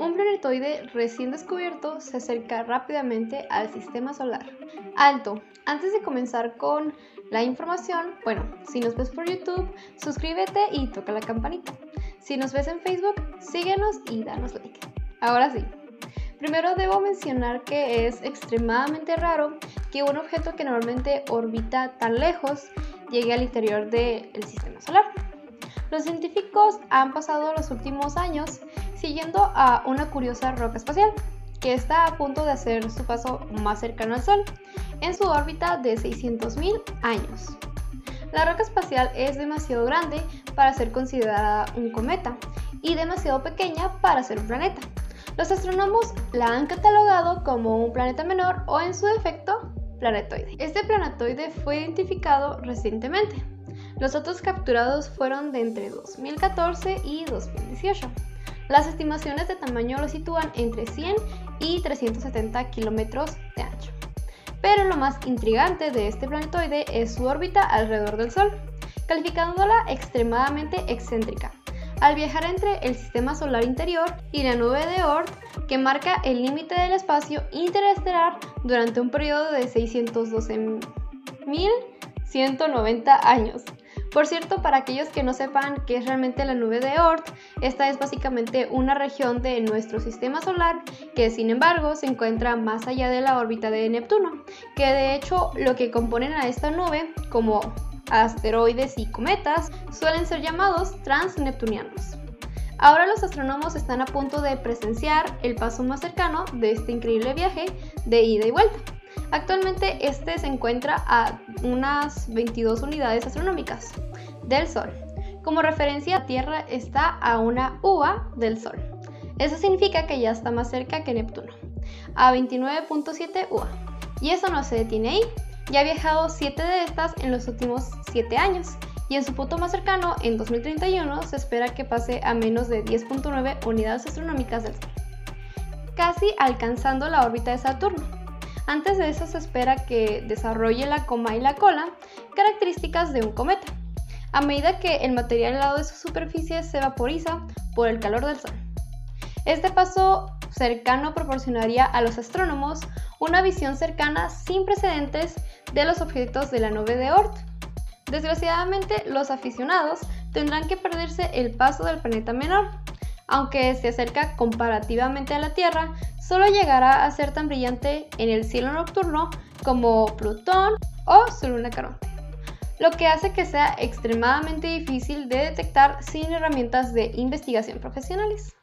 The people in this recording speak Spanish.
un planetoide recién descubierto se acerca rápidamente al sistema solar. Alto, antes de comenzar con la información, bueno, si nos ves por YouTube, suscríbete y toca la campanita. Si nos ves en Facebook, síguenos y danos like. Ahora sí. Primero debo mencionar que es extremadamente raro que un objeto que normalmente orbita tan lejos llegue al interior del sistema solar. Los científicos han pasado los últimos años siguiendo a una curiosa roca espacial que está a punto de hacer su paso más cercano al Sol en su órbita de 600.000 años. La roca espacial es demasiado grande para ser considerada un cometa y demasiado pequeña para ser un planeta. Los astrónomos la han catalogado como un planeta menor o en su defecto planetoide. Este planetoide fue identificado recientemente los datos capturados fueron de entre 2014 y 2018. Las estimaciones de tamaño lo sitúan entre 100 y 370 kilómetros de ancho. Pero lo más intrigante de este planetoide es su órbita alrededor del Sol, calificándola extremadamente excéntrica. Al viajar entre el sistema solar interior y la nube de Oort, que marca el límite del espacio interestelar durante un periodo de 612.190 años. Por cierto, para aquellos que no sepan qué es realmente la nube de Oort, esta es básicamente una región de nuestro sistema solar que sin embargo se encuentra más allá de la órbita de Neptuno, que de hecho lo que componen a esta nube, como asteroides y cometas, suelen ser llamados transneptunianos. Ahora los astrónomos están a punto de presenciar el paso más cercano de este increíble viaje de ida y vuelta. Actualmente este se encuentra a unas 22 unidades astronómicas del Sol. Como referencia, Tierra está a una UA del Sol. Eso significa que ya está más cerca que Neptuno, a 29.7 UA. Y eso no se detiene ahí. Ya ha viajado 7 de estas en los últimos 7 años y en su punto más cercano, en 2031, se espera que pase a menos de 10.9 unidades astronómicas del Sol, casi alcanzando la órbita de Saturno. Antes de eso se espera que desarrolle la coma y la cola, características de un cometa, a medida que el material helado de su superficie se vaporiza por el calor del Sol. Este paso cercano proporcionaría a los astrónomos una visión cercana sin precedentes de los objetos de la nube de Oort. Desgraciadamente, los aficionados tendrán que perderse el paso del planeta menor, aunque se acerca comparativamente a la Tierra, solo llegará a ser tan brillante en el cielo nocturno como Plutón o su luna Caronte, lo que hace que sea extremadamente difícil de detectar sin herramientas de investigación profesionales.